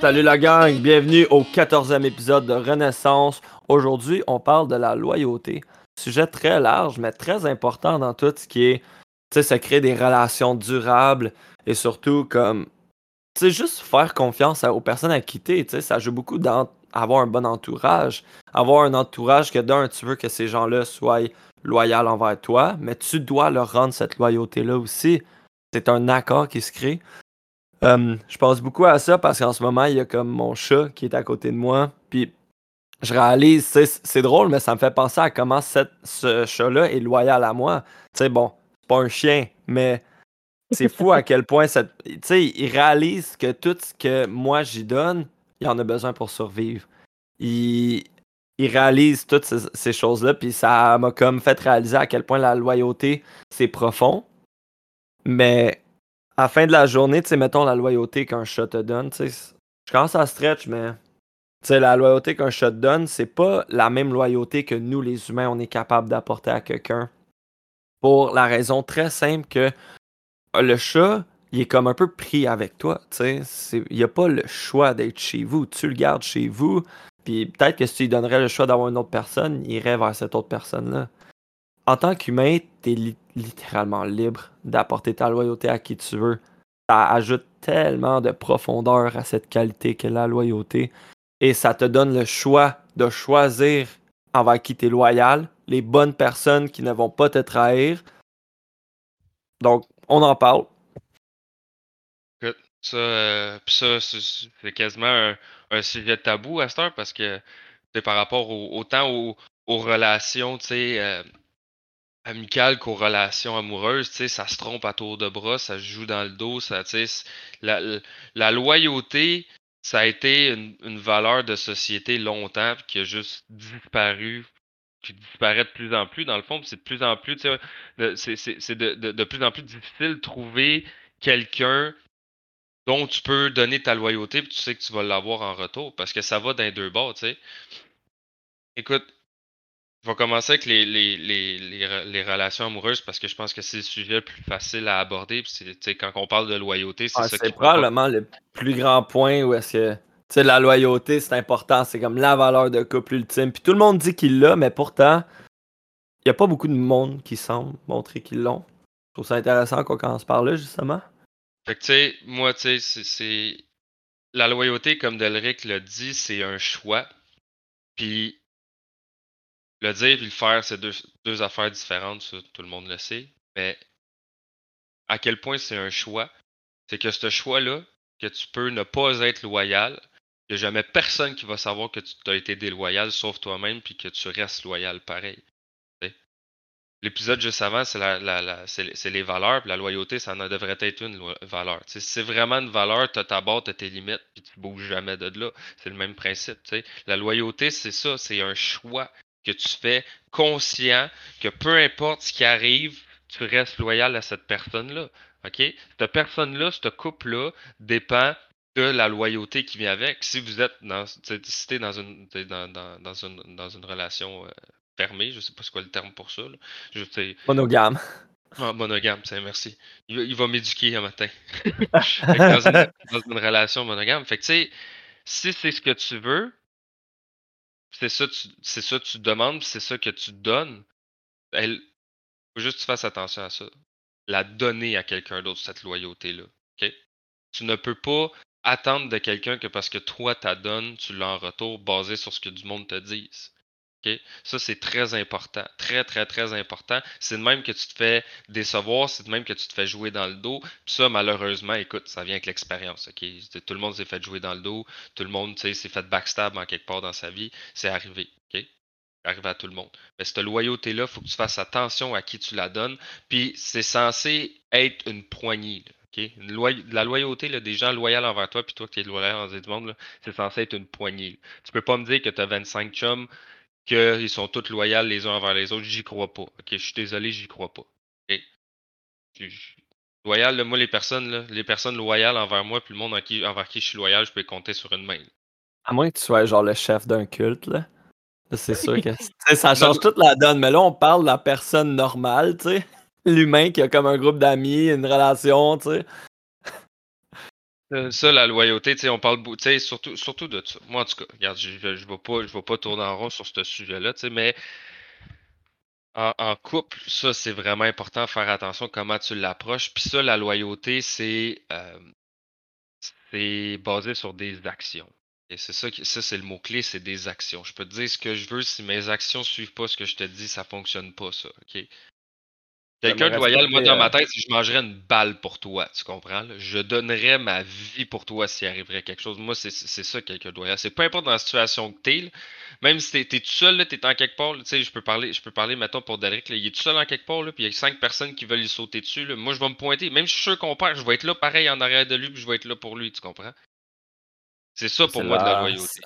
Salut la gang, bienvenue au 14e épisode de Renaissance. Aujourd'hui, on parle de la loyauté. Sujet très large, mais très important dans tout ce qui est, tu sais, ça crée des relations durables et surtout comme, tu sais, juste faire confiance aux personnes à quitter, tu sais, ça joue beaucoup d'avoir un bon entourage. Avoir un entourage que d'un, tu veux que ces gens-là soient loyaux envers toi, mais tu dois leur rendre cette loyauté-là aussi. C'est un accord qui se crée. Euh, je pense beaucoup à ça parce qu'en ce moment, il y a comme mon chat qui est à côté de moi. Puis je réalise, c'est drôle, mais ça me fait penser à comment ce chat-là est loyal à moi. Tu sais, bon, c'est pas un chien, mais c'est fou à quel point Tu sais, il réalise que tout ce que moi j'y donne, il en a besoin pour survivre. Il, il réalise toutes ces, ces choses-là, puis ça m'a comme fait réaliser à quel point la loyauté, c'est profond. Mais à la fin de la journée, tu mettons la loyauté qu'un chat te donne, je commence à stretch, mais la loyauté qu'un chat te donne, c'est pas la même loyauté que nous, les humains, on est capable d'apporter à quelqu'un. Pour la raison très simple que le chat, il est comme un peu pris avec toi. Il n'y a pas le choix d'être chez vous. Tu le gardes chez vous, puis peut-être que si tu lui donnerais le choix d'avoir une autre personne, il irait vers cette autre personne-là en tant qu'humain, tu es littéralement libre d'apporter ta loyauté à qui tu veux. Ça ajoute tellement de profondeur à cette qualité qu'est la loyauté. Et ça te donne le choix de choisir envers qui tu es loyal, les bonnes personnes qui ne vont pas te trahir. Donc, on en parle. Ça, euh, ça c'est quasiment un, sujet tabou à cette heure parce que c'est par rapport au, autant aux, relations, tu sais, euh, amicales qu'aux relations amoureuses, tu sais, ça se trompe à tour de bras, ça se joue dans le dos, ça, la, loyauté, ça a été une, valeur de société longtemps, qui a juste disparu, qui disparaît de plus en plus, dans le fond, c'est de plus en plus, c'est de, de, plus en plus difficile de trouver quelqu'un dont tu peux donner ta loyauté, puis tu sais que tu vas l'avoir en retour, parce que ça va les deux bords, tu sais. Écoute, je vais commencer avec les, les, les, les, relations amoureuses parce que je pense que c'est le sujet le plus facile à aborder. quand on parle de loyauté, c'est ça C'est probablement le plus grand point où est-ce que la loyauté, c'est important. C'est comme la valeur de couple ultime. Puis tout le monde dit qu'il l'a, mais pourtant, il n'y a pas beaucoup de monde qui semble montrer qu'ils l'ont. Je trouve ça intéressant qu'on commence par là, justement. Fait que, tu sais, moi, tu sais, c'est. La loyauté, comme Delric l'a dit, c'est un choix. Puis le dire et le faire, c'est deux, affaires différentes, tout le monde le sait. Mais à quel point c'est un choix, c'est que ce choix-là, que tu peux ne pas être loyal, il n'y a jamais personne qui va savoir que tu as été déloyal sauf toi-même, puis que tu restes loyal pareil. L'épisode juste avant, c'est les valeurs, puis la loyauté, ça en devrait être une valeur. c'est vraiment une valeur, tu as ta tu tes limites, puis tu bouges jamais de là. C'est le même principe. La loyauté, c'est ça, c'est un choix que tu fais conscient que peu importe ce qui arrive, tu restes loyal à cette personne-là. OK? Cette personne-là, ce couple-là, dépend de la loyauté qui vient avec. Si vous êtes dans, si dans, une, dans, dans, dans, une, dans une relation euh, fermée, je ne sais pas ce quoi le terme pour ça. Je, monogame. Ah, monogame, merci. Il, va m'éduquer un matin. dans, une, dans, une, relation monogame. Fait que, tu sais, si c'est ce que tu veux, c'est ça, ça tu demandes, c'est ça que tu donnes. Il faut juste que tu fasses attention à ça. La donner à quelqu'un d'autre, cette loyauté-là. Tu ne peux pas attendre de quelqu'un que parce que toi, tu donnes, tu l'as en retour basé sur ce que du monde te dise. Ça, c'est très important. Très, très, très important. C'est de même que tu te fais décevoir, c'est de même que tu te fais jouer dans le dos. Puis ça, malheureusement, écoute, ça vient avec l'expérience. Tout le monde s'est fait jouer dans le dos. Tout le monde s'est fait backstab en quelque part dans sa vie. C'est arrivé. OK? Arrivé à tout le monde. Mais cette loyauté-là, il faut que tu fasses attention à qui tu la donnes. Puis c'est censé être une poignée. la loyauté là, des gens loyaux envers toi, puis toi qui es loyal envers du monde, c'est censé être une poignée. Tu peux pas me dire que tu as 25 chums, qu'ils sont tous loyaux les uns envers les autres, j'y crois pas. Ok, je suis désolé, j'y crois pas. Loyal, moi, les personnes, les personnes loyales envers moi, puis le monde envers qui je suis loyal, je peux compter sur une main. À moins que tu sois genre le chef d'un culte, là. C'est sûr que ça change toute la donne, mais là, on parle de la personne normale, tu sais. L'humain qui a comme un groupe d'amis, une relation, tu sais. Euh, ça, la loyauté, on parle surtout, surtout de ça. Moi, en tout cas, regarde, je ne vais, pas, je vais pas tourner en rond sur ce sujet-là, mais en, couple, ça, c'est vraiment important, faire attention comment tu l'approches. Puis ça, la loyauté, c'est euh, basé sur des actions. Et c'est ça, ça c'est le mot-clé, c'est des actions. Je peux te dire ce que je veux, si mes actions suivent pas ce que je te dis, ça fonctionne pas, ça, OK? Quelqu'un de loyal, moi, dans ma euh tête, si je mangerais une balle pour toi, tu comprends? Je donnerais ma vie pour toi s'il arriverait quelque chose. Moi, c'est ça, quelqu'un de loyal. C'est peu importe dans la situation que t'es, même si t'es es tout seul, t'es en quelque part, tu sais, je peux parler, je peux parler, mettons, pour Derek, il est tout seul en quelque part, puis il y a cinq personnes qui veulent lui sauter dessus, moi, je vais me pointer. Même si je suis sûr qu'on perd, je vais être là pareil en arrière de lui, puis je vais être là pour lui, tu comprends? C'est ça pour moi de la loyauté.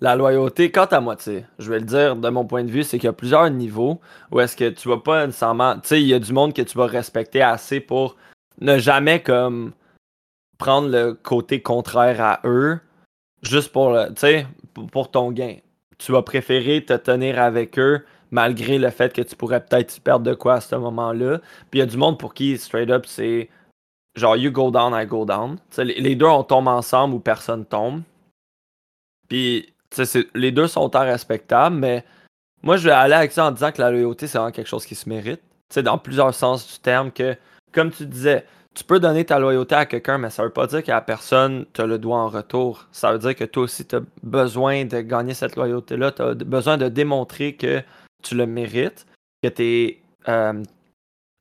La loyauté, quant à moi, je vais le dire de mon point de vue, c'est qu'il y a plusieurs niveaux où est-ce que tu vas pas nécessairement. Tu sais, il y a du monde que tu vas respecter assez pour ne jamais comme prendre le côté contraire à eux juste pour, pour ton gain. Tu vas préférer te tenir avec eux malgré le fait que tu pourrais peut-être perdre de quoi à ce moment-là. Puis il y a du monde pour qui, straight up, c'est genre you go down, I go down. les deux, on tombe ensemble ou personne tombe. Puis les deux sont tant respectables, mais moi, je vais aller avec ça en disant que la loyauté, c'est vraiment quelque chose qui se mérite. Dans plusieurs sens du terme que, comme tu disais, tu peux donner ta loyauté à quelqu'un, mais ça veut pas dire que la personne te le doit en retour. Ça veut dire que toi aussi, tu as besoin de gagner cette loyauté-là. Tu as besoin de démontrer que tu le mérites, que tu es euh,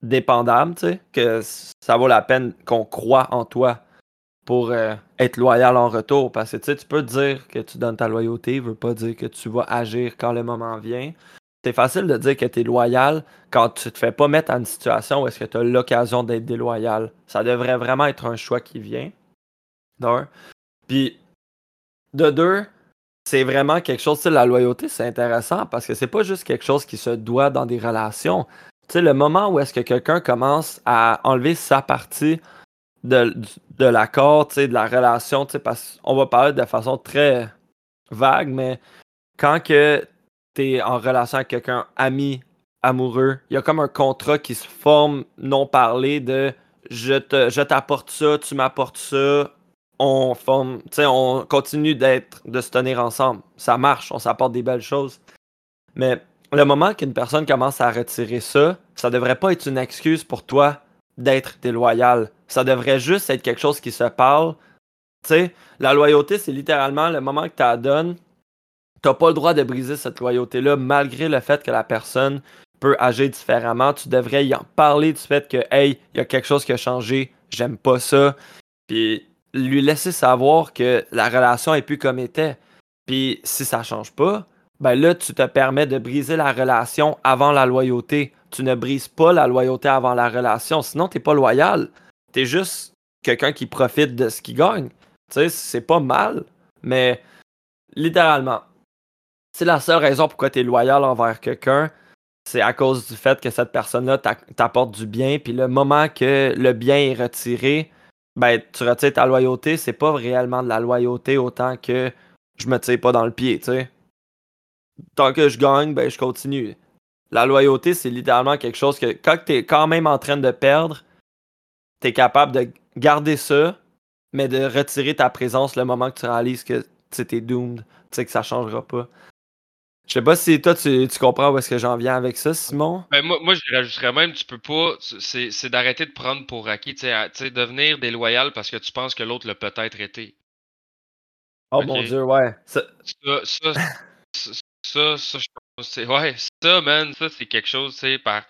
dépendable, que ça vaut la peine qu'on croit en toi pour euh, être loyal en retour. Parce que tu peux dire que tu donnes ta loyauté, veut pas dire que tu vas agir quand le moment vient. C'est facile de dire que tu es loyal quand tu te fais pas mettre en une situation où est-ce que tu as l'occasion d'être déloyal. Ça devrait vraiment être un choix qui vient. D'un. Puis, de deux, c'est vraiment quelque chose, tu la loyauté, c'est intéressant parce que c'est pas juste quelque chose qui se doit dans des relations. Tu sais, le moment où est-ce que quelqu'un commence à enlever sa partie de, de l'accord, de la relation, parce qu'on va parler de façon très vague, mais quand que tu es en relation avec quelqu'un ami, amoureux, il y a comme un contrat qui se forme non parlé de je te je t'apporte ça, tu m'apportes ça, on forme, on continue d'être de se tenir ensemble. Ça marche, on s'apporte des belles choses. Mais le moment qu'une personne commence à retirer ça, ça devrait pas être une excuse pour toi d'être déloyal. Ça devrait juste être quelque chose qui se parle. Tu sais, la loyauté, c'est littéralement le moment que tu la donnes. Tu pas le droit de briser cette loyauté-là, malgré le fait que la personne peut agir différemment. Tu devrais y en parler du fait que, hey, il y a quelque chose qui a changé, j'aime pas ça. Puis lui laisser savoir que la relation est plus comme était. Puis si ça change pas, ben là, tu te permets de briser la relation avant la loyauté tu ne brises pas la loyauté avant la relation. Sinon, tu n'es pas loyal. Tu es juste quelqu'un qui profite de ce qu'il gagne. Tu sais, c'est pas mal, mais littéralement, c'est la seule raison pourquoi tu es loyal envers quelqu'un. C'est à cause du fait que cette personne-là t'apporte du bien, puis le moment que le bien est retiré, ben tu retires ta loyauté, c'est pas réellement de la loyauté autant que je me tire pas dans le pied, tu sais. Tant que je gagne, ben je continue. La loyauté, c'est littéralement quelque chose que quand tu es quand même en train de perdre, tu es capable de garder ça, mais de retirer ta présence le moment que tu réalises que tu es doomed, tu sais que ça changera pas. Je sais pas si toi tu, comprends où est-ce que j'en viens avec ça, Simon. Ben, moi, moi, je rajouterais même, tu peux pas, c'est d'arrêter de prendre pour acquis, tu sais, devenir déloyal parce que tu penses que l'autre l'a peut-être été. Oh mon dieu, ouais. Ça, ça, ça, ça, je pense, ouais, ça, man, ça, c'est quelque chose, tu sais, par.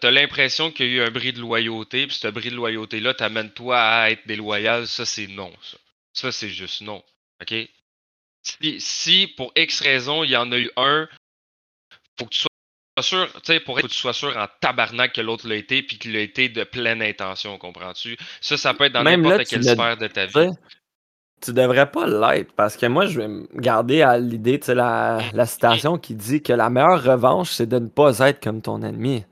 T'as l'impression qu'il y a eu un bris de loyauté, puis ce bris de loyauté-là t'amène toi à être déloyal, ça, c'est non, ça. Ça, c'est juste non. OK? Si, si, pour X raison, il y en a eu un, faut que tu sois sûr, tu sais, pour être, faut que tu sois sûr en tabarnak que l'autre l'a été, puis qu'il l'a été de pleine intention, comprends-tu? Ça, ça peut être dans n'importe quelle sphère de ta vie tu devrais pas l'être parce que moi, je vais me garder à l'idée, tu sais, la, la citation qui dit que la meilleure revanche, c'est de ne pas être comme ton ennemi.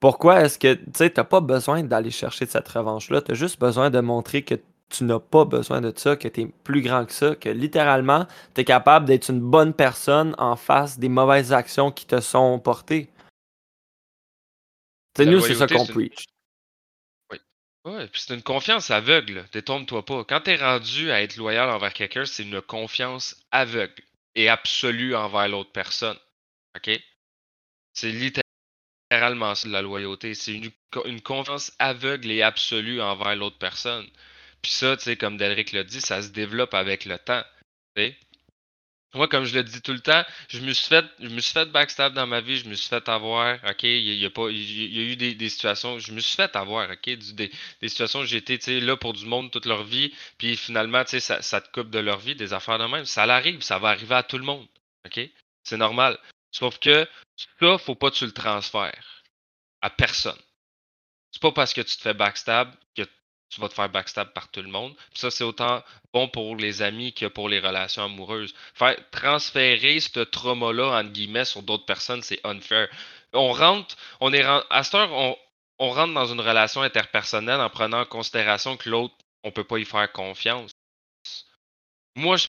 Pourquoi est-ce que, tu sais, t'as pas besoin d'aller chercher cette revanche-là, tu as juste besoin de montrer que tu n'as pas besoin de ça, que tu es plus grand que ça, que littéralement, tu es capable d'être une bonne personne en face des mauvaises actions qui te sont portées. C'est nous, c'est ça qu'on preach. Ouais, puis c'est une confiance aveugle. Détourne-toi pas. Quand t'es rendu à être loyal envers quelqu'un, c'est une confiance aveugle et absolue envers l'autre personne. OK? C'est littéralement la loyauté. C'est une, une confiance aveugle et absolue envers l'autre personne. Puis ça, tu sais, comme Delric l'a dit, ça se développe avec le temps. Moi, comme je le dis tout le temps, je me suis fait, je me suis fait backstab dans ma vie, je me suis fait avoir, ok, il y, a y a eu des, des, situations, je me suis fait avoir, ok, des, des, situations où j'étais, là pour du monde toute leur vie, puis finalement, tu sais, ça, ça, te coupe de leur vie, des affaires de même, ça l'arrive, ça va arriver à tout le monde, ok, c'est normal. Sauf que ça, faut pas que tu le transfères à personne. C'est pas parce que tu te fais backstab que tu vas te faire backstab par tout le monde. ça, c'est autant bon pour les amis que pour les relations amoureuses. Faire transférer ce trauma-là, entre guillemets, sur d'autres personnes, c'est unfair. On rentre, on est à cette heure, on, rentre dans une relation interpersonnelle en prenant en considération que l'autre, on peut pas y faire confiance. Moi, je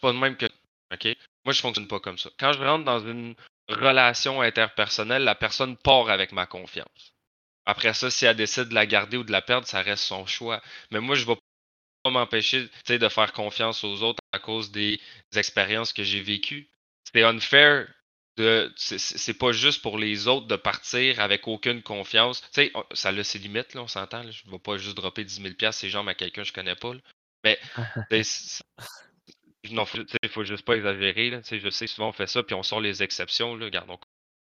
pas de même que. OK? Moi, je fonctionne pas comme ça. Quand je rentre dans une relation interpersonnelle, la personne part avec ma confiance. Après ça, si elle décide de la garder ou de la perdre, ça reste son choix. Mais moi, je ne vais pas m'empêcher de faire confiance aux autres à cause des expériences que j'ai vécues. C'est unfair de. C'est pas juste pour les autres de partir avec aucune confiance. ça a ses limites, là, on s'entend. Je ne vais pas juste dropper 10 000 ces gens à quelqu'un que je connais pas. Mais non, il faut juste pas exagérer. Là. Je sais souvent on fait ça, puis on sort les exceptions. Là. Regarde, on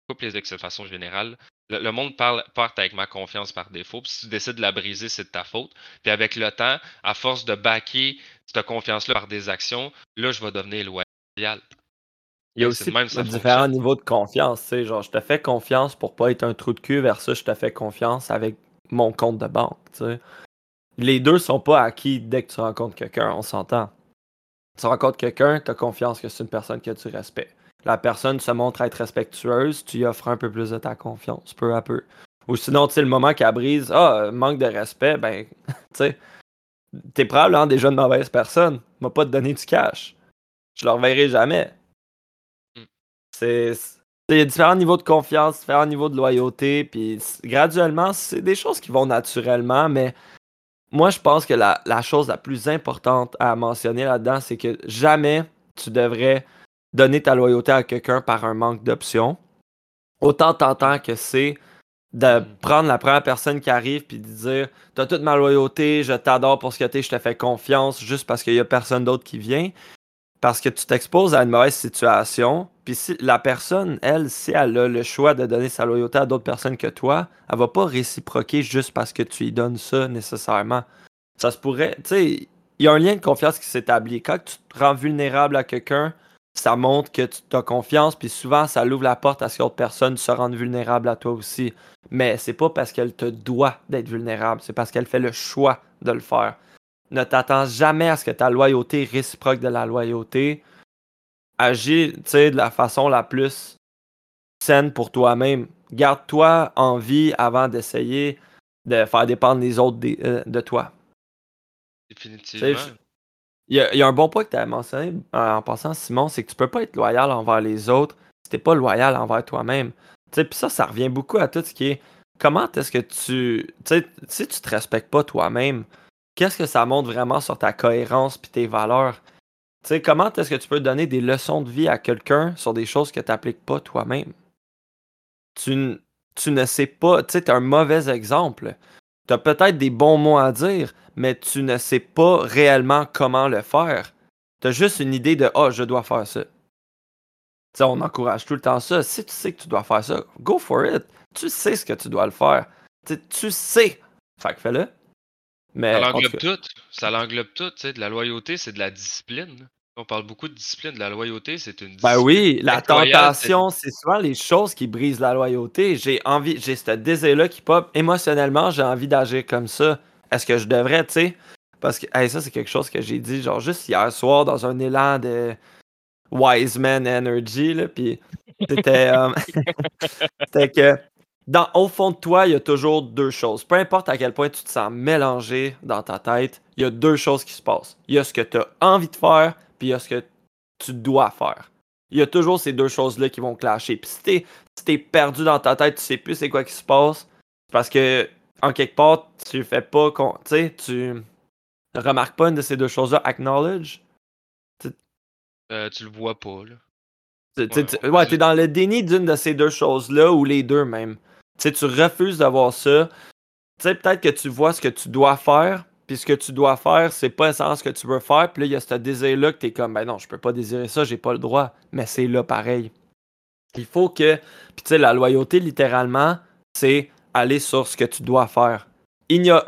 coupe les exceptions de façon générale le, monde parle, part avec ma confiance par défaut. Puis si tu décides de la briser, c'est de ta faute. Puis avec le temps, à force de backer cette confiance-là par des actions, là, je vais devenir loyal. Il y a aussi même, différents niveaux de confiance. Tu sais, genre, je te fais confiance pour pas être un trou de cul versus je te fais confiance avec mon compte de banque. Tu sais. Les deux sont pas acquis dès que tu rencontres quelqu'un, on s'entend. Tu rencontres quelqu'un, tu as confiance que c'est une personne que tu respectes la personne se montre être respectueuse, tu y offres un peu plus de ta confiance, peu à peu. Ou sinon, tu sais, le moment qu'elle brise, ah, manque de respect, ben, tu sais, t'es probablement déjà une mauvaise personne. M'a pas te donner du cash. Je le reverrai jamais. Hmm. C'est. Il y a différents niveaux de confiance, différents niveaux de loyauté, puis graduellement, c'est des choses qui vont naturellement, mais moi, je pense que la, la chose la plus importante à mentionner là-dedans, c'est que jamais tu devrais donner ta loyauté à quelqu'un par un manque d'options, autant t'entends que c'est de mm. prendre la première personne qui arrive puis de dire T'as toute ma loyauté, je t'adore pour ce que t'es, je te fais confiance juste parce qu'il y a personne d'autre qui vient. Parce que tu t'exposes à une mauvaise situation. Puis si la personne, elle, si elle a le choix de donner sa loyauté à d'autres personnes que toi, elle va pas réciproquer juste parce que tu lui donnes ça nécessairement. Ça se pourrait. Tu sais, il y a un lien de confiance qui s'établit. Quand tu te rends vulnérable à quelqu'un, ça montre que tu as confiance, puis souvent, ça l'ouvre la porte à ce que l'autre personne se rende vulnérable à toi aussi. Mais c'est pas parce qu'elle te doit d'être vulnérable, c'est parce qu'elle fait le choix de le faire. Ne t'attends jamais à ce que ta loyauté réciproque de la loyauté. Agis, de la façon la plus saine pour toi-même. Garde-toi en vie avant d'essayer de faire dépendre les autres de, euh, de toi. Définitivement. Il y, a, un bon point que tu as mentionné euh, en passant, Simon, c'est que tu peux pas être loyal envers les autres si t'es pas loyal envers toi-même. Puis ça, ça revient beaucoup à tout ce qui est comment est-ce que tu. si tu te respectes pas toi-même, qu'est-ce que ça montre vraiment sur ta cohérence puis tes valeurs? sais, comment est-ce que tu peux donner des leçons de vie à quelqu'un sur des choses que tu n'appliques pas toi-même? Tu, tu ne sais pas, tu tu un mauvais exemple. Tu as peut-être des bons mots à dire, mais tu ne sais pas réellement comment le faire. Tu as juste une idée de Ah, oh, je dois faire ça. on encourage tout le temps ça. Si tu sais que tu dois faire ça, go for it. Tu sais ce que tu dois le faire. tu sais. Fait que fais-le. Mais, ça l'englobe tout. Ça l'englobe tout. De la loyauté, c'est de la discipline. On parle beaucoup de discipline. De la loyauté, c'est une discipline. Ben oui, la tentation, c'est souvent les choses qui brisent la loyauté. J'ai envie, j'ai ce désir-là qui pop. Émotionnellement, j'ai envie d'agir comme ça. Est-ce que je devrais, tu sais? Parce que ça, c'est quelque chose que j'ai dit, genre, juste hier soir, dans un élan de Wise Man Energy, là. Puis c'était. Euh, c'était que. Dans, au fond de toi, il y a toujours deux choses. Peu importe à quel point tu te sens mélangé dans ta tête, il y a deux choses qui se passent. Il y a ce que tu as envie de faire, puis il y a ce que tu dois faire. Il y a toujours ces deux choses-là qui vont clasher. Puis si t'es si perdu dans ta tête, tu sais plus c'est quoi qui se passe, c'est parce que en quelque part, tu fais pas. Tu sais, tu remarques pas une de ces deux choses-là, acknowledge. Euh, tu le vois pas, là. ouais, t'es dans le déni d'une de ces deux choses-là, ou les deux même. Tu sais, tu refuses de voir ça. Tu sais, peut-être que tu vois ce que tu dois faire, puis ce que tu dois faire, c'est pas sens ce que tu veux faire, puis là, il y a ce désir-là que t'es comme, ben non, je peux pas désirer ça, j'ai pas le droit, mais c'est là pareil. Il faut que, puis tu sais, la loyauté, littéralement, c'est aller sur ce que tu dois faire.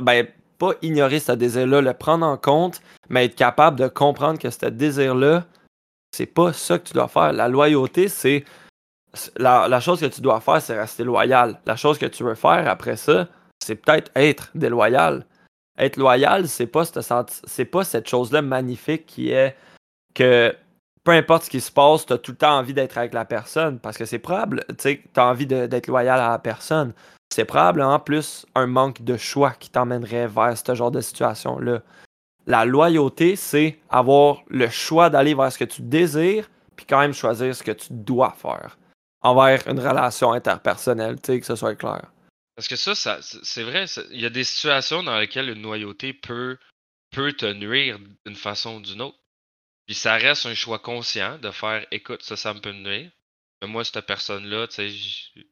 Ben, pas ignorer ce désir-là, le prendre en compte, mais être capable de comprendre que ce désir-là, c'est pas ça que tu dois faire. La loyauté, c'est. La, chose que tu dois faire, c'est rester loyal. La chose que tu veux faire après ça, c'est peut-être être déloyal. Être loyal, c'est pas, c'est pas cette chose-là magnifique qui est que peu importe ce qui se passe, tu as tout le temps envie d'être avec la personne parce que c'est probable, tu sais, tu as envie d'être loyal à la personne. C'est probablement plus un manque de choix qui t'emmènerait vers ce genre de situation-là. La loyauté, c'est avoir le choix d'aller vers ce que tu désires, puis quand même choisir ce que tu dois faire envers une relation interpersonnelle, tu sais, que ce soit clair. Parce que ça, c'est vrai, il y a des situations dans lesquelles une loyauté peut, peut te nuire d'une façon ou d'une autre. Puis ça reste un choix conscient de faire écoute, ça, ça me peut nuire. Mais moi, cette personne-là, tu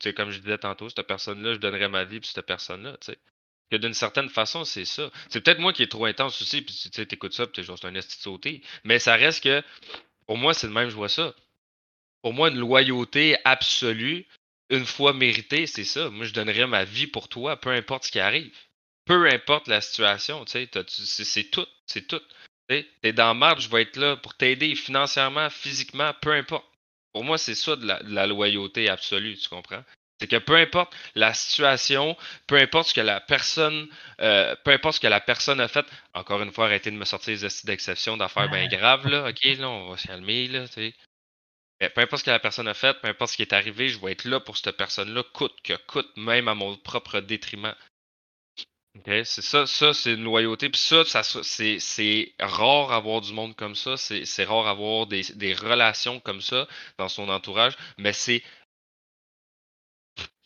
sais, comme je disais tantôt, cette personne-là, je donnerais ma vie pour cette personne-là, tu sais que d'une certaine façon, c'est ça. C'est peut-être moi qui est trop intense aussi, puis tu sais, t'écoutes ça, puis genre, c'est un esti. Mais ça reste que, pour moi, c'est le même, je vois ça. Pour moi, une loyauté absolue, une fois méritée, c'est ça. Moi, je donnerais ma vie pour toi, peu importe ce qui arrive. Peu importe la situation, tu sais, c'est tout, c'est tout. T'es dans marge, je vais être là pour t'aider financièrement, physiquement, peu importe. Pour moi, c'est ça de la loyauté absolue, tu comprends? C'est que peu importe la situation, peu importe ce que la personne, euh, peu importe ce que la personne a fait, encore une fois, arrêtez de me sortir les astuces d'exception d'affaires bien graves, là, ok, là, on va se calmer, là, tu sais. Peu importe ce que la personne a fait, peu importe ce qui est arrivé, je vais être là pour cette personne-là, coûte que coûte, même à mon propre détriment. C'est ça, ça, c'est une loyauté. Puis ça, ça c'est rare avoir du monde comme ça. C'est rare avoir des, des relations comme ça dans son entourage. Mais c'est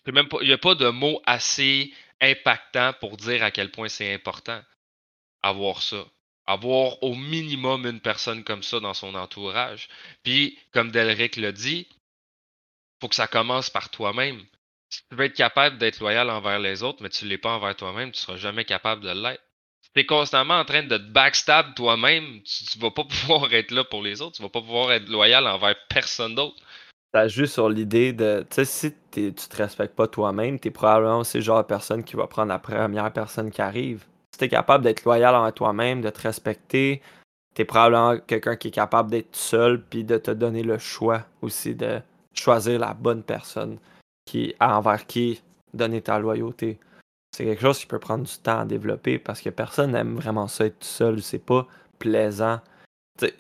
même il n'y a pas de mot assez impactant pour dire à quel point c'est important avoir ça. Avoir au minimum une personne comme ça dans son entourage. Puis, comme Delric l'a dit, faut que ça commence par toi-même. Si tu veux être capable d'être loyal envers les autres, mais tu ne l'es pas envers toi-même, tu ne seras jamais capable de l'être. Si tu es constamment en train de te backstab toi-même, tu ne vas pas pouvoir être là pour les autres, tu ne vas pas pouvoir être loyal envers personne d'autre. Ça joue sur l'idée de, tu sais, si tu te respectes pas toi-même, tu es probablement aussi le genre de personne qui va prendre la première personne qui arrive. Si tu es capable d'être loyal envers toi-même, de te respecter, tu es probablement quelqu'un qui est capable d'être seul puis de te donner le choix aussi de choisir la bonne personne qui, envers qui donner ta loyauté. C'est quelque chose qui peut prendre du temps à développer parce que personne n'aime vraiment ça être tout seul. C'est pas plaisant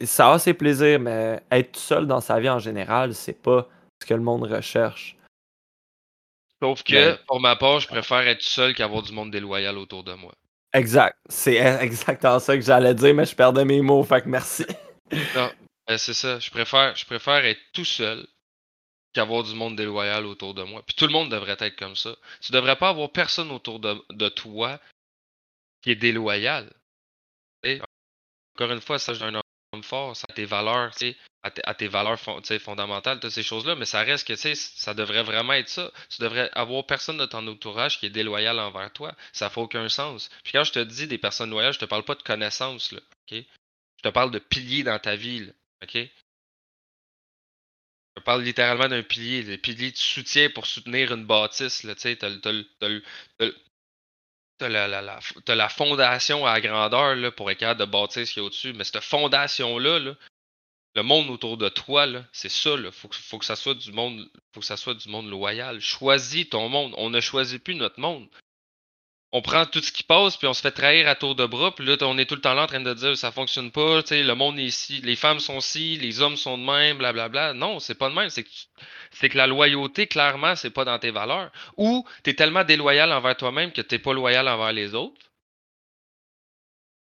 ça a ses plaisirs, mais être tout seul dans sa vie en général, c'est pas ce que le monde recherche. Sauf que, pour ma part, je préfère être seul qu'avoir du monde déloyal autour de moi. Exact. C'est exactement ça que j'allais dire, mais je perdais mes mots, fait que merci. non, ben, c'est ça. Je préfère, je préfère être tout seul qu'avoir du monde déloyal autour de moi. Puis tout le monde devrait être comme ça. Tu devrais pas avoir personne autour de, de toi qui est déloyal. Et, encore une fois, ça, j'ai fort, à tes valeurs, à, à tes valeurs fondamentales, toutes ces choses-là, mais ça reste que ça devrait vraiment être ça. Tu devrais avoir personne de ton entourage qui est déloyal envers toi. Ça fait aucun sens. Puis quand je te dis des personnes loyales, je te parle pas de connaissances, là? Je te parle de piliers dans ta vie, ok? Je parle littéralement d'un pilier, des piliers de soutien pour soutenir une bâtisse, tu sais, T'as la, la, la, la, fondation à grandeur là, pour être capable de bâtir ce qu'il y a au-dessus. Mais cette fondation-là, le monde autour de toi, c'est ça. Il faut, faut, que ça soit du monde. Faut que ça soit du monde loyal. Choisis ton monde. On ne choisit plus notre monde on prend tout ce qui passe, puis on se fait trahir à tour de bras, puis là, on est tout le temps là en train de dire ça fonctionne pas, tu sais, le monde est ici, les femmes sont ci, les hommes sont de même, blablabla. Non, c'est pas de même. C'est que, c'est que la loyauté, clairement, c'est pas dans tes valeurs. Ou tu es tellement déloyal envers toi-même que t'es pas loyal envers les autres.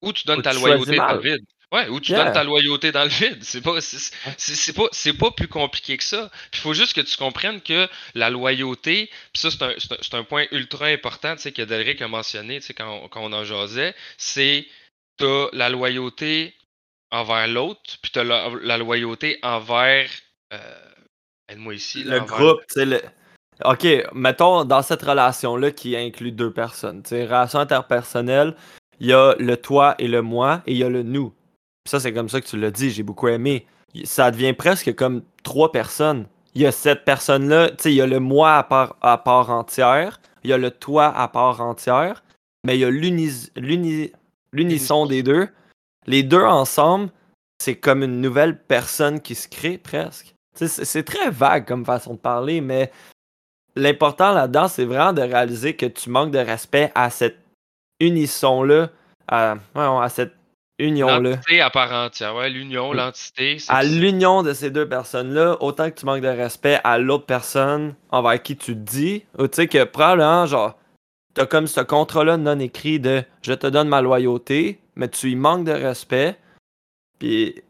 Ou tu donnes ta loyauté par vide. Ouais, ou tu donnes ta loyauté dans le vide. C'est pas, c'est, pas, c'est pas plus compliqué que ça. Puis il faut juste que tu comprennes que la loyauté, puis ça, c'est un, c'est un, point ultra important, tu sais, que Delric a mentionné, tu sais, quand, quand on en jasait, c'est t'as la loyauté envers l'autre, puis t'as la, la loyauté envers. Euh, aide-moi ici. le groupe, tu sais, le. Ok, mettons dans cette relation-là qui inclut deux personnes, tu sais, relation interpersonnelle, il y a le toi et le moi, et il y a le nous. Ça, c'est comme ça que tu l'as dit, j'ai beaucoup aimé. Ça devient presque comme trois personnes. Il y a cette personne-là, tu sais, il y a le moi à part, à part entière, il y a le toi à part entière, mais il y a l'unisson des deux. Les deux ensemble, c'est comme une nouvelle personne qui se crée presque. C'est très vague comme façon de parler, mais l'important là-dedans, c'est vraiment de réaliser que tu manques de respect à cette unisson-là, à, à cette L'entité à part entière, ouais, l'union, l'entité. À l'union de ces deux personnes-là, autant que tu manques de respect à l'autre personne envers qui tu dis, ou tu sais que probablement, genre, t'as comme ce contrat-là non écrit de je te donne ma loyauté, mais tu y manques de respect, puis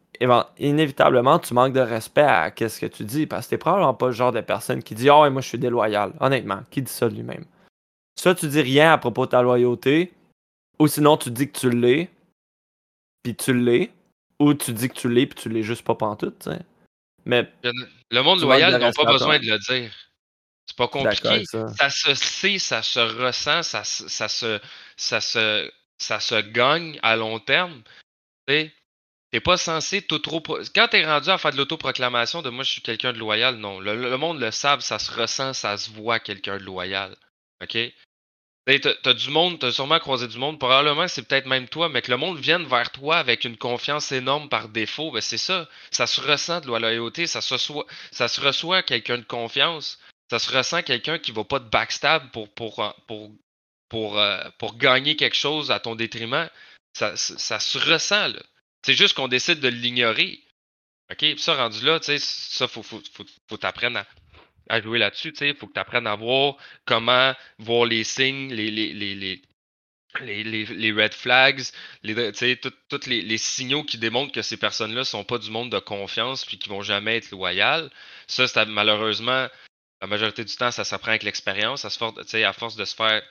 inévitablement, tu manques de respect à ce que tu dis, parce que t'es probablement pas le genre de personne qui dit oh, moi je suis déloyal. Honnêtement, qui dit ça de lui-même Soit tu dis rien à propos de ta loyauté, ou sinon tu dis que tu l'es, puis tu l'es, ou tu dis que tu l'es, puis tu l'es juste pas pantoute, tu sais. Mais. Le monde loyal n'a pas besoin de le dire. C'est pas compliqué. Ça. se sait, ça se ressent, ça, ça, se, ça, se, ça se gagne à long terme. Tu T'es pas censé tout trop. Quand t'es rendu à faire de l'autoproclamation de moi je suis quelqu'un de loyal, non. Le, le, monde le savent, ça se ressent, ça se voit quelqu'un de loyal. OK? T'as du monde, t'as sûrement croisé du monde, probablement c'est peut-être même toi, mais que le monde vienne vers toi avec une confiance énorme par défaut, ben c'est ça. Ça se ressent de la loyauté, ça se reçoit, ça se reçoit quelqu'un de confiance, ça se ressent quelqu'un qui va pas te backstab pour, pour, pour, pour, euh, pour gagner quelque chose à ton détriment. Ça, ça se ressent. C'est juste qu'on décide de l'ignorer. OK? ça, rendu là, tu sais, ça, faut, faut, faut, faut à à jouer là-dessus. Il faut que tu apprennes à voir comment voir les signes, les, les, les, les, les, red flags, tous les, les, signaux qui démontrent que ces personnes-là sont pas du monde de confiance puis qui vont jamais être loyales. Ça, malheureusement, la majorité du temps, ça s'apprend avec l'expérience. À, à force de se faire,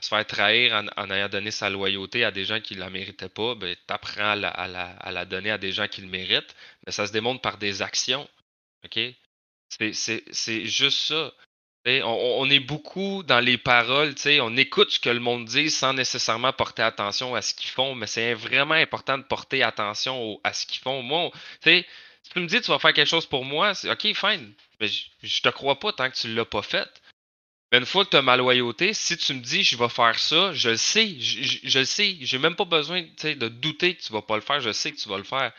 se faire trahir en, ayant donné sa loyauté à des gens qui ne la méritaient pas, ben, tu apprends à la, à, la, à la, donner à des gens qui le méritent. Mais ça se démontre par des actions. OK? C'est juste ça. On, est beaucoup dans les paroles, on écoute ce que le monde dit sans nécessairement porter attention à ce qu'ils font, mais c'est vraiment important de porter attention à ce qu'ils font. Moi, si tu me dis tu vas faire quelque chose pour moi, c'est OK, fine. Mais je, te crois pas tant que tu l'as pas fait. Mais une fois que tu as ma loyauté, si tu me dis je vais faire ça, je le sais, je, je le sais. J'ai même pas besoin de douter que tu vas pas le faire, je sais que tu vas le faire.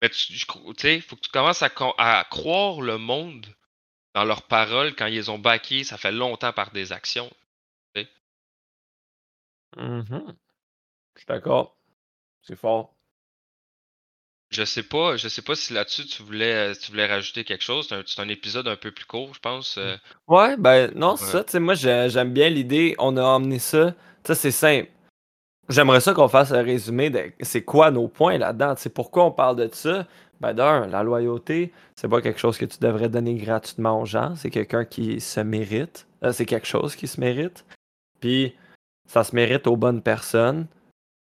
Mais tu sais, faut que tu commences à, croire le monde dans leurs paroles quand ils ont baqué, ça fait longtemps par des actions. Mmh Je suis d'accord. C'est fort. Je sais pas, je sais pas si là-dessus tu voulais, tu voulais rajouter quelque chose. C'est un, épisode un peu plus court, je pense. Euh. Ouais, ben non, c'est ça. Tu sais, moi j'aime bien l'idée. On a emmené ça. Sais, c'est simple. J'aimerais ça qu'on fasse un résumé de c'est quoi nos points là-dedans. C'est pourquoi on parle de ça? Ben d'un, la loyauté, c'est pas quelque chose que tu devrais donner gratuitement aux gens. C'est quelqu'un qui se mérite. Euh, c'est quelque chose qui se mérite. Puis ça se mérite aux bonnes personnes.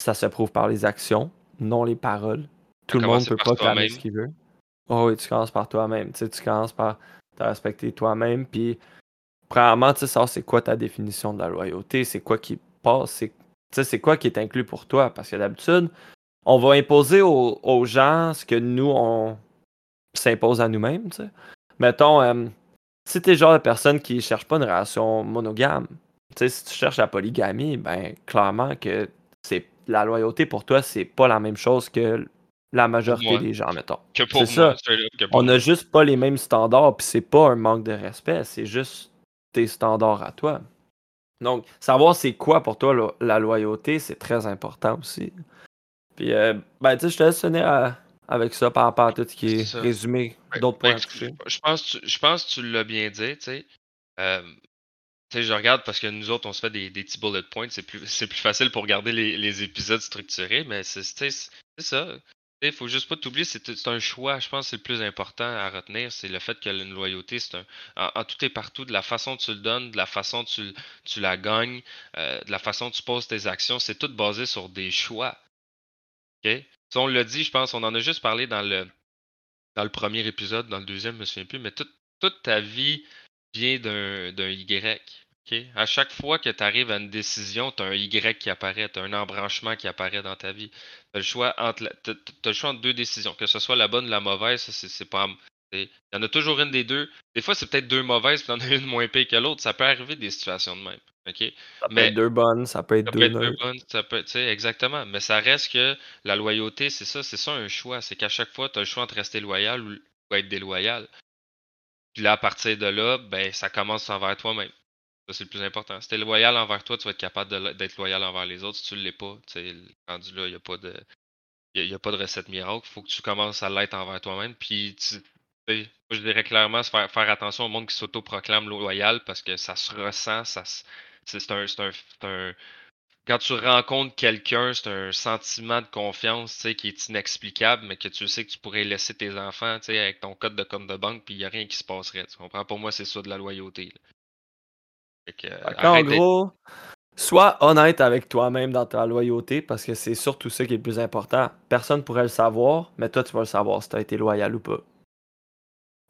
Ça se prouve par les actions, non les paroles. Tout le monde peut pas faire ce qu'il veut. Oh oui, tu commences par toi-même. Tu, tu commences par te respecter toi-même. Puis, premièrement, tu sais, c'est quoi ta définition de la loyauté? C'est quoi qui passe? C'est sais, c'est quoi qui est inclus pour toi? Parce que d'habitude, on va imposer aux, gens ce que nous, on s'impose à nous-mêmes. Tu sais. Mettons, euh, si t'es le genre de personne qui cherche pas une relation monogame, tu sais, si tu cherches la polygamie, ben clairement que c'est la loyauté pour toi, c'est pas la même chose que la majorité des gens, mettons. Que pour moi, on n'a juste pas les mêmes standards, puis c'est pas un manque de respect, c'est juste tes standards à toi. Donc, savoir c'est quoi pour toi la loyauté, c'est très important aussi. Puis, euh, ben, tu sais, je te laisse finir avec ça par rapport à tout ce qui est, résumé, d'autres points. Ben, je, pense, je pense que tu l'as bien dit, tu sais. Euh, tu sais, je regarde parce que nous autres, on se fait des, petits bullet points. C'est plus, plus facile pour regarder les, les, épisodes structurés, mais c'est ça. Il faut juste pas t'oublier, c'est un choix, je pense que c'est le plus important à retenir, c'est le fait que une loyauté, c'est un. En, tout et partout, de la façon que tu le donnes, de la façon que tu, tu la gagnes, euh, de la façon que tu poses tes actions, c'est tout basé sur des choix. OK? Si on l'a dit, je pense, on en a juste parlé dans le, dans le premier épisode, dans le deuxième, je me souviens plus, mais toute ta vie vient d'un Y. À chaque fois que tu arrives à une décision, tu as un Y qui apparaît, tu as un embranchement qui apparaît dans ta vie. Tu as, le choix entre le choix entre deux décisions, que ce soit la bonne ou la mauvaise, c'est pas. Il y en a toujours une des deux. Des fois, c'est peut-être deux mauvaises, puis il y en a une moins pire que l'autre. Ça peut arriver des situations de même. Ça peut être deux bonnes, ça peut être, deux, bonnes, ça peut exactement. Mais ça reste que la loyauté, c'est ça, c'est ça un choix. C'est qu'à chaque fois, tu as le choix entre rester loyal ou, être déloyal. Puis là, à partir de là, ben, ça commence envers toi-même c'est le plus important. Si tu es loyal envers toi, tu vas être capable d'être loyal envers les autres. Si tu ne l'es pas, là, il n'y a pas de. Il a pas de recette miracle. Il faut que tu commences à l'être envers toi-même. Puis, je dirais clairement faire, faire attention au monde qui s'auto-proclame loyal parce que ça se ressent. Ça, c'est un, un, quand tu rencontres quelqu'un, c'est un sentiment de confiance qui est inexplicable, mais que tu sais que tu pourrais laisser tes enfants avec ton code de compte de banque, puis il n'y a rien qui se passerait. Tu comprends? Pour moi, c'est ça de la loyauté. En gros, sois honnête avec toi-même dans ta loyauté parce que c'est surtout ça qui est le plus important. Personne ne pourrait le savoir, mais toi, tu vas le savoir si tu as été loyal ou pas.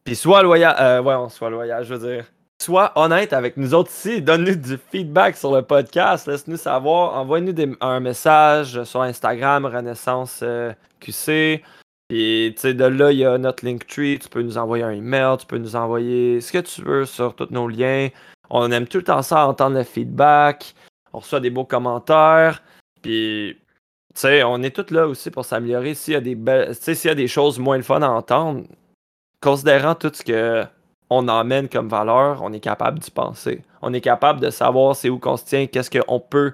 Puis sois loyal, euh, ouais, on soit loyal, je veux dire. Sois honnête avec nous autres ici, donne-nous du feedback sur le podcast, laisse-nous savoir, envoie-nous un message sur Instagram, Renaissance euh, QC. Puis, tu sais, de là, il y a notre Linktree, tu peux nous envoyer un email, tu peux nous envoyer ce que tu veux sur tous nos liens. On aime tout le temps ça, entendre le feedback. On reçoit des beaux commentaires. Puis, tu sais, on est tous là aussi pour s'améliorer. S'il y a des y a des choses moins le fun à entendre, considérant tout ce que on emmène comme valeur, on est capable d'y penser. On est capable de savoir c'est où qu'on se tient, qu'est-ce qu'on peut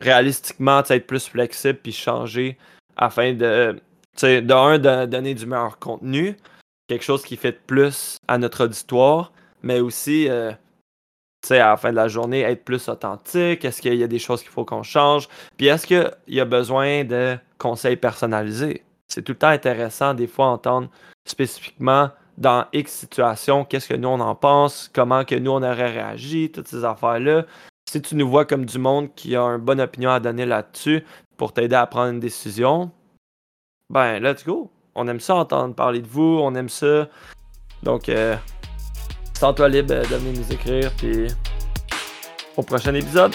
réalistiquement être plus flexible puis changer afin de, de un, de donner du meilleur contenu, quelque chose qui fait plus à notre auditoire, mais aussi euh, à la fin de la journée, être plus authentique? Est-ce qu'il y a des choses qu'il faut qu'on change? Puis est-ce qu'il y a besoin de conseils personnalisés? C'est tout le temps intéressant, des fois, entendre spécifiquement dans X situation, qu'est-ce que nous on en pense, comment que nous on aurait réagi, toutes ces affaires-là. Si tu nous vois comme du monde qui a une bonne opinion à donner là-dessus pour t'aider à prendre une décision, ben let's go. On aime ça entendre parler de vous, on aime ça. Donc, euh, Sens-toi libre de venir nous écrire, puis au prochain épisode.